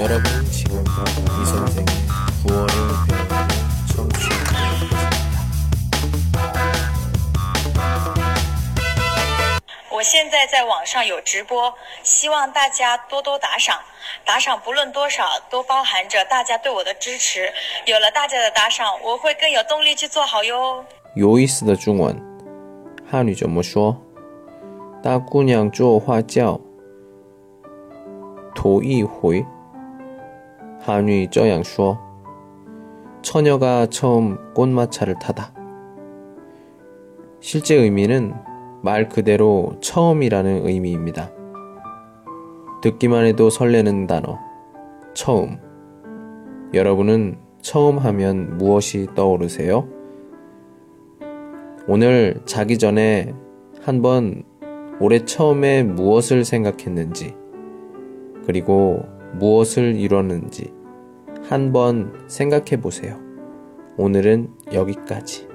여러분은 지금 이 선생의 구월을 배우는 청취하고 계십니다. 我现在在网上有直播，希望大家多多打赏。打赏不论多少，都包含着大家对我的支持。有了大家的打赏，我会更有动力去做好哟。有意思的中文，汉语怎么说？大姑娘做花轿，头一回。 한위 쪄양슈어 처녀가 처음 꽃마차를 타다. 실제 의미는 말 그대로 처음이라는 의미입니다. 듣기만 해도 설레는 단어, 처음. 여러분은 처음 하면 무엇이 떠오르세요? 오늘 자기 전에 한번 올해 처음에 무엇을 생각했는지, 그리고 무엇을 이뤘는지, 한번 생각해 보세요. 오늘은 여기까지.